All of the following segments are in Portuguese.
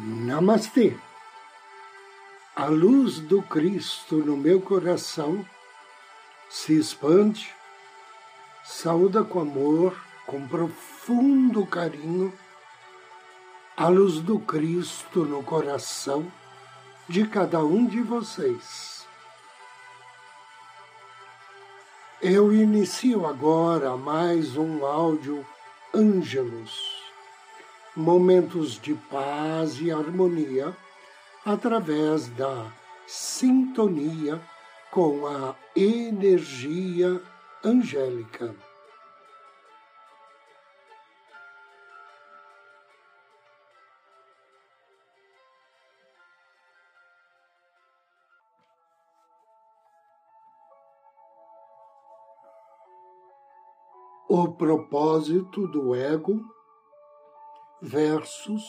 Namastê. A luz do Cristo no meu coração se expande, saúda com amor, com profundo carinho, a luz do Cristo no coração de cada um de vocês. Eu inicio agora mais um áudio Ângelos momentos de paz e harmonia através da sintonia com a energia angélica. O propósito do ego versus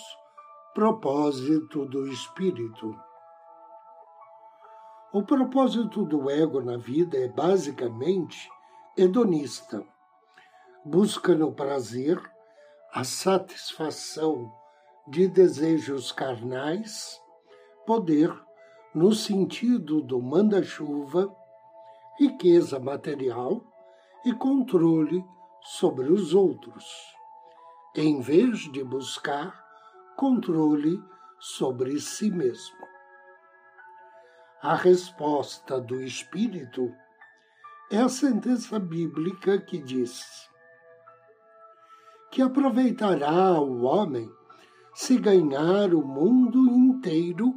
propósito do espírito. O propósito do ego na vida é basicamente hedonista. Busca no prazer a satisfação de desejos carnais, poder no sentido do manda-chuva, riqueza material e controle sobre os outros em vez de buscar controle sobre si mesmo. A resposta do Espírito é a sentença bíblica que diz que aproveitará o homem se ganhar o mundo inteiro,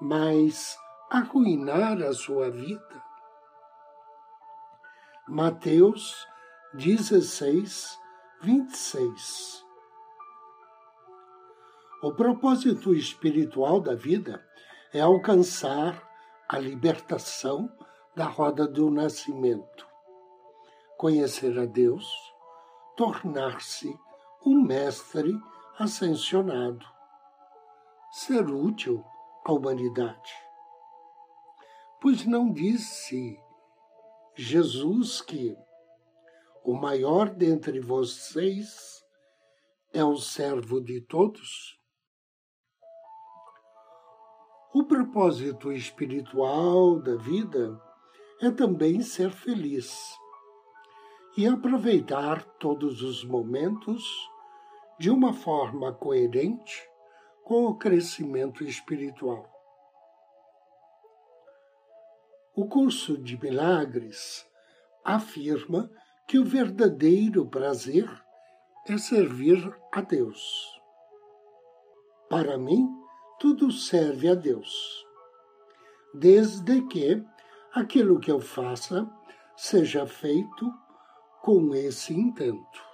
mas arruinar a sua vida. Mateus 16, 26. O propósito espiritual da vida é alcançar a libertação da roda do nascimento, conhecer a Deus, tornar-se um mestre ascensionado, ser útil à humanidade. Pois não disse Jesus que o maior dentre vocês é o servo de todos? O propósito espiritual da vida é também ser feliz e aproveitar todos os momentos de uma forma coerente com o crescimento espiritual. O curso de milagres afirma que o verdadeiro prazer é servir a Deus. Para mim, tudo serve a Deus, desde que aquilo que eu faça seja feito com esse intento.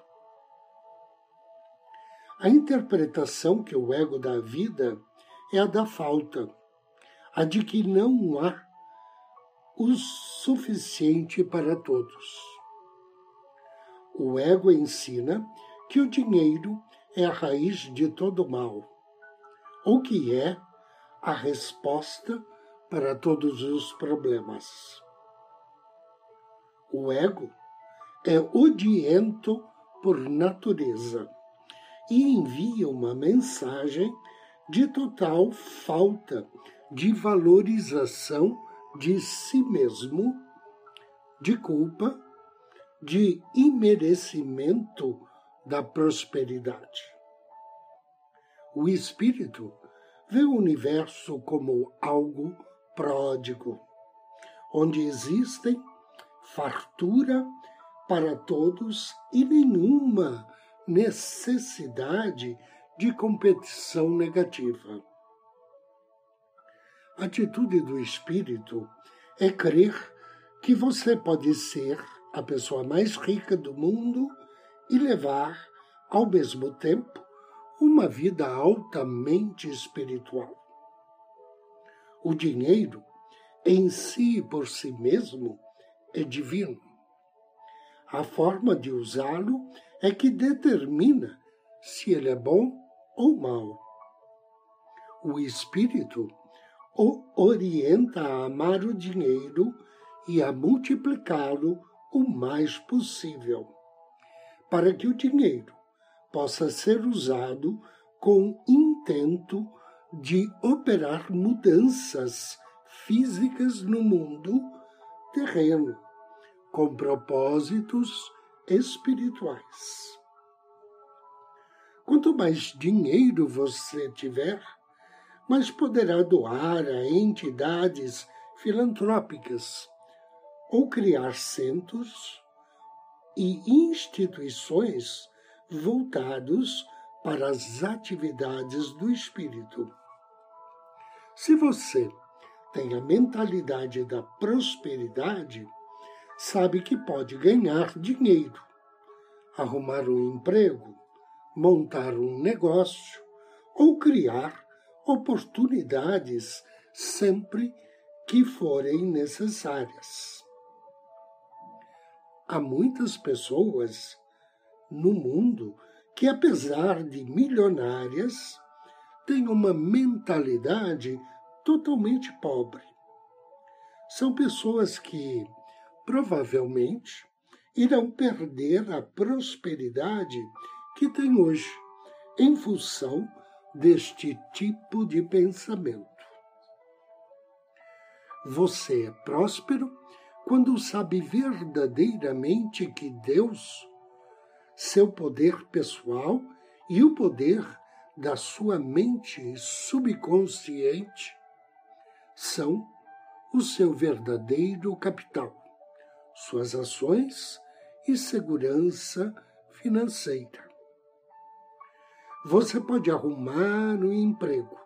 A interpretação que o ego dá à vida é a da falta, a de que não há o suficiente para todos. O ego ensina que o dinheiro é a raiz de todo mal, ou que é a resposta para todos os problemas. O ego é odiento por natureza e envia uma mensagem de total falta de valorização de si mesmo, de culpa de imerecimento da prosperidade. O espírito vê o universo como algo pródigo, onde existem fartura para todos e nenhuma necessidade de competição negativa. A atitude do espírito é crer que você pode ser a pessoa mais rica do mundo e levar, ao mesmo tempo, uma vida altamente espiritual. O dinheiro, em si e por si mesmo, é divino. A forma de usá-lo é que determina se ele é bom ou mau. O espírito o orienta a amar o dinheiro e a multiplicá-lo o mais possível, para que o dinheiro possa ser usado com intento de operar mudanças físicas no mundo terreno, com propósitos espirituais. Quanto mais dinheiro você tiver, mais poderá doar a entidades filantrópicas ou criar centros e instituições voltados para as atividades do espírito. Se você tem a mentalidade da prosperidade, sabe que pode ganhar dinheiro, arrumar um emprego, montar um negócio ou criar oportunidades sempre que forem necessárias. Há muitas pessoas no mundo que, apesar de milionárias, têm uma mentalidade totalmente pobre. São pessoas que, provavelmente, irão perder a prosperidade que têm hoje, em função deste tipo de pensamento. Você é próspero quando sabe verdadeiramente que Deus, seu poder pessoal e o poder da sua mente subconsciente são o seu verdadeiro capital, suas ações e segurança financeira. Você pode arrumar um emprego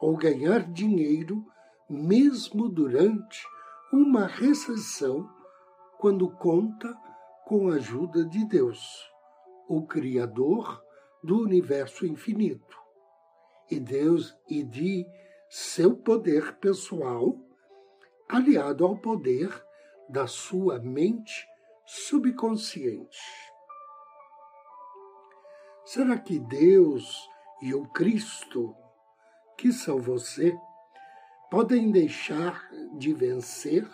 ou ganhar dinheiro mesmo durante uma recessão quando conta com a ajuda de Deus, o Criador do universo infinito, e Deus e de seu poder pessoal, aliado ao poder da sua mente subconsciente. Será que Deus e o Cristo, que são você, podem deixar de vencer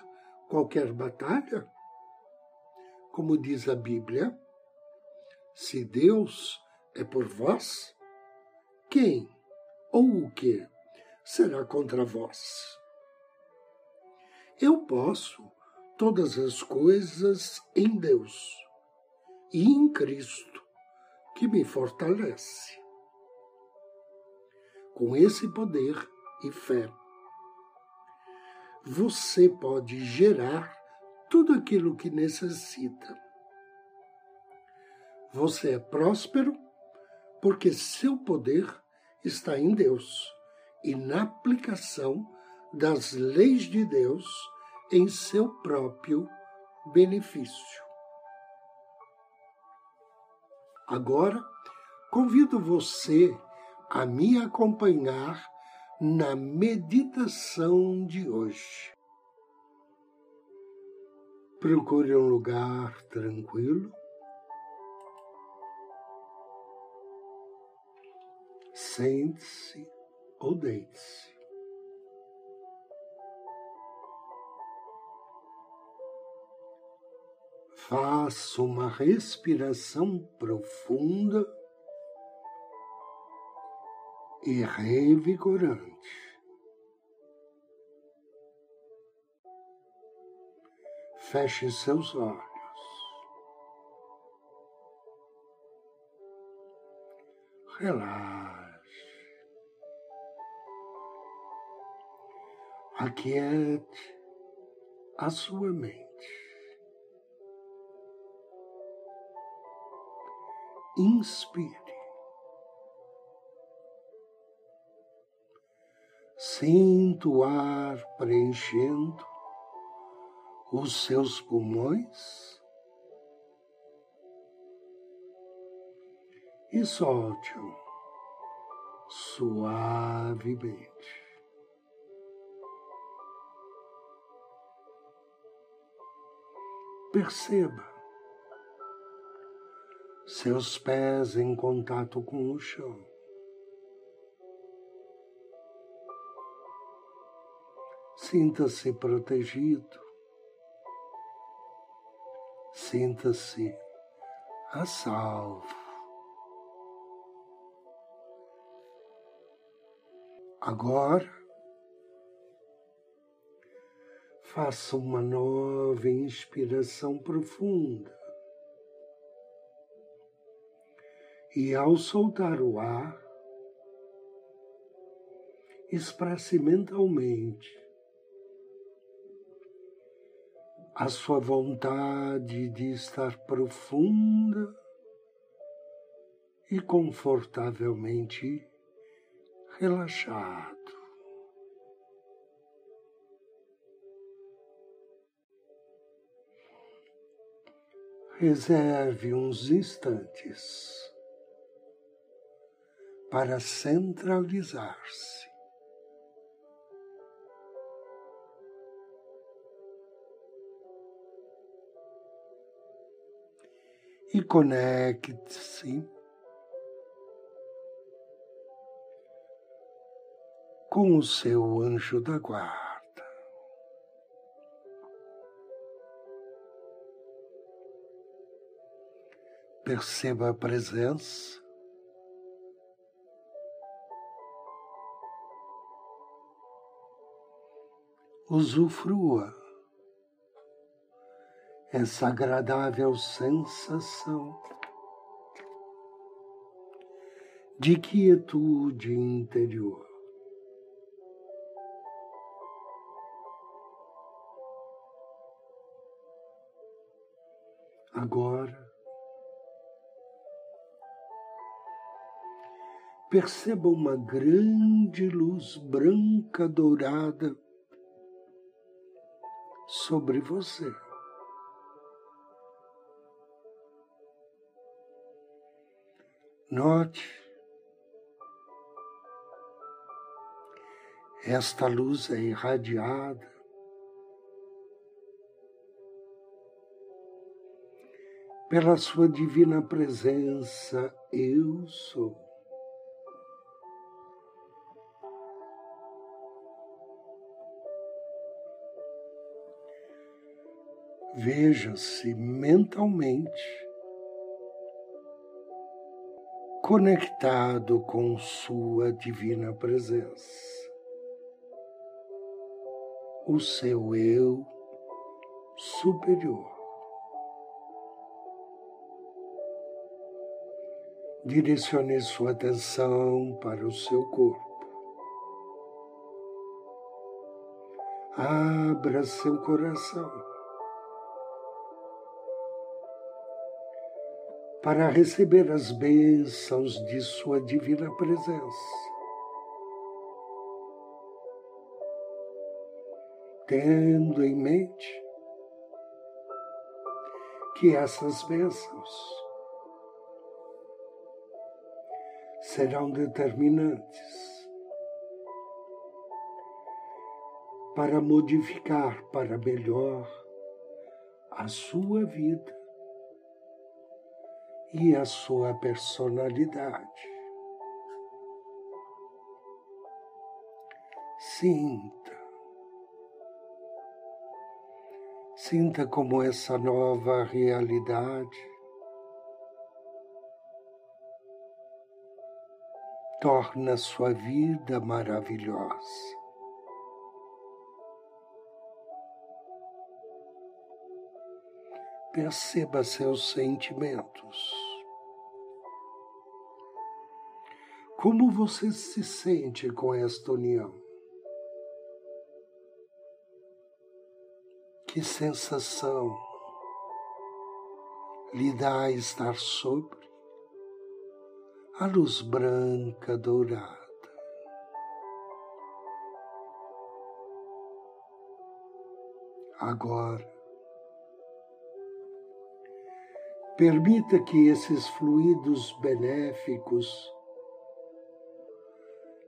qualquer batalha? Como diz a Bíblia, se Deus é por vós, quem ou o que será contra vós? Eu posso todas as coisas em Deus e em Cristo, que me fortalece. Com esse poder e fé, você pode gerar tudo aquilo que necessita. Você é próspero porque seu poder está em Deus e na aplicação das leis de Deus em seu próprio benefício. Agora, convido você a me acompanhar na meditação de hoje. Procure um lugar tranquilo. Sente-se ou deite-se. Faça uma respiração profunda e revigorante. Feche seus olhos. Relaxe. Aquiete a sua mente. inspire. Sinta o ar preenchendo os seus pulmões e solte-o suavemente. Perceba seus pés em contato com o chão. Sinta-se protegido. Sinta-se a salvo. Agora, faça uma nova inspiração profunda. E ao soltar o ar, expresse mentalmente a sua vontade de estar profunda e confortavelmente relaxado. Reserve uns instantes para centralizar-se. E conecte-se com o seu anjo da guarda. Perceba a presença usufrua essa agradável sensação de quietude interior. Agora, perceba uma grande luz branca dourada sobre você. Note esta luz é irradiada pela sua divina presença, eu sou. Veja-se mentalmente conectado com Sua divina presença, o seu eu superior. Direcione sua atenção para o seu corpo. Abra seu coração. Para receber as bênçãos de Sua divina presença. Tendo em mente que essas bênçãos serão determinantes para modificar para melhor a sua vida e a sua personalidade. Sinta. Sinta como essa nova realidade torna sua vida maravilhosa. Perceba seus sentimentos. Como você se sente com esta união? Que sensação lhe dá estar sobre a luz branca dourada? Agora, Permita que esses fluidos benéficos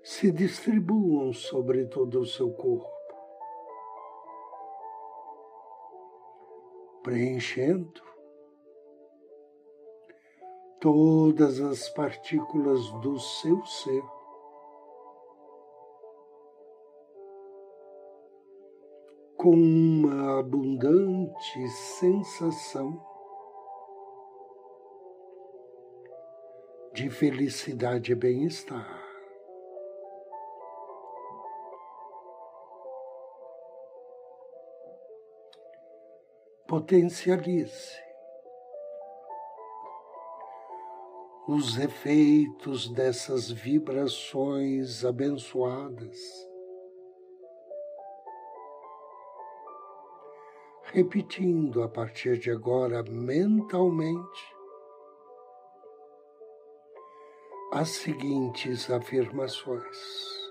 se distribuam sobre todo o seu corpo, preenchendo todas as partículas do seu ser. Com uma abundante sensação de felicidade e bem-estar. Potencialize os efeitos dessas vibrações abençoadas. Repetindo a partir de agora mentalmente as seguintes afirmações.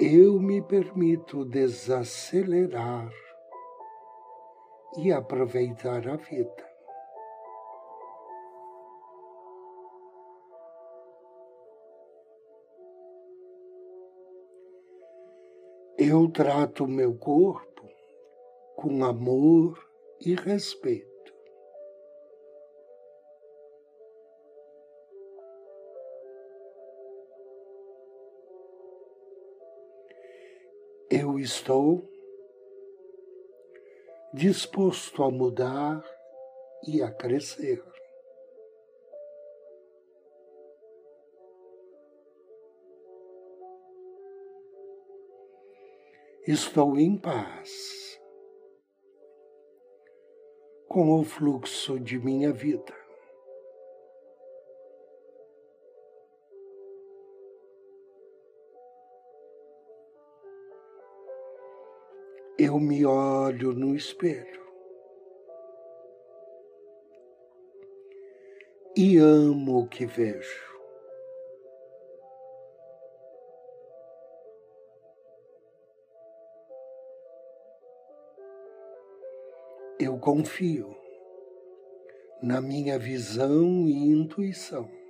Eu me permito desacelerar e aproveitar a vida. Eu trato meu corpo com amor e respeito. Eu estou disposto a mudar e a crescer. Estou em paz com o fluxo de minha vida. Eu me olho no espelho e amo o que vejo. Eu confio na minha visão e intuição.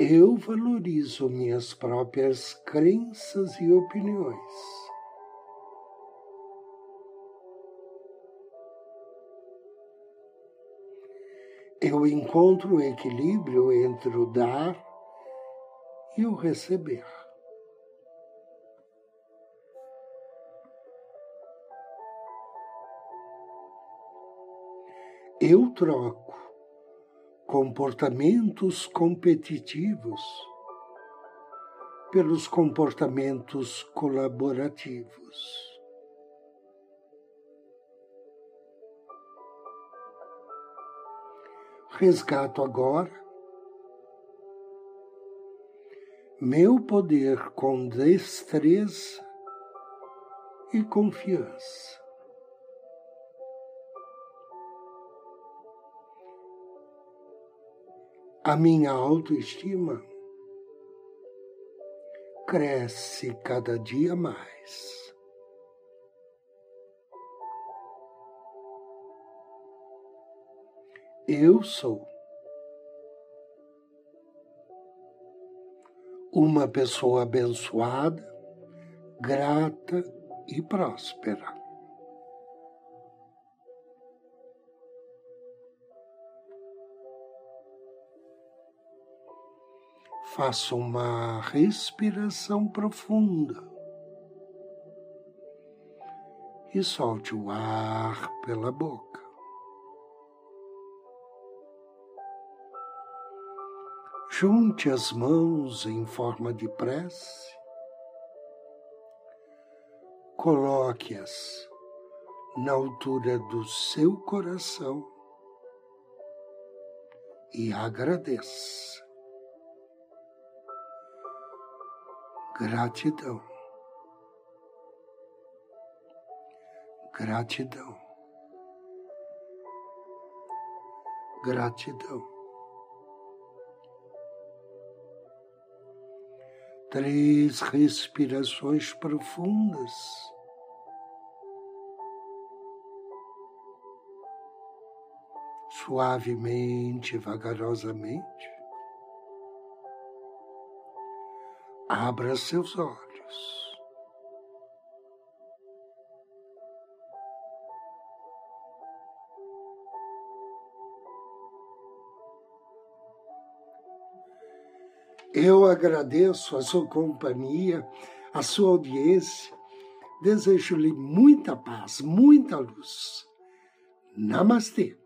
Eu valorizo minhas próprias crenças e opiniões. Eu encontro o equilíbrio entre o dar e o receber. Eu troco comportamentos competitivos pelos comportamentos colaborativos. Resgato agora meu poder com destreza e confiança. A minha autoestima cresce cada dia mais. Eu sou uma pessoa abençoada, grata e próspera. Faça uma respiração profunda e solte o ar pela boca. Junte as mãos em forma de prece, coloque-as na altura do seu coração e agradeça. Gratidão. Gratidão. Gratidão. Três respirações profundas. Suavemente, vagarosamente. Abra seus olhos. Eu agradeço a sua companhia, a sua audiência. Desejo-lhe muita paz, muita luz. Namastê.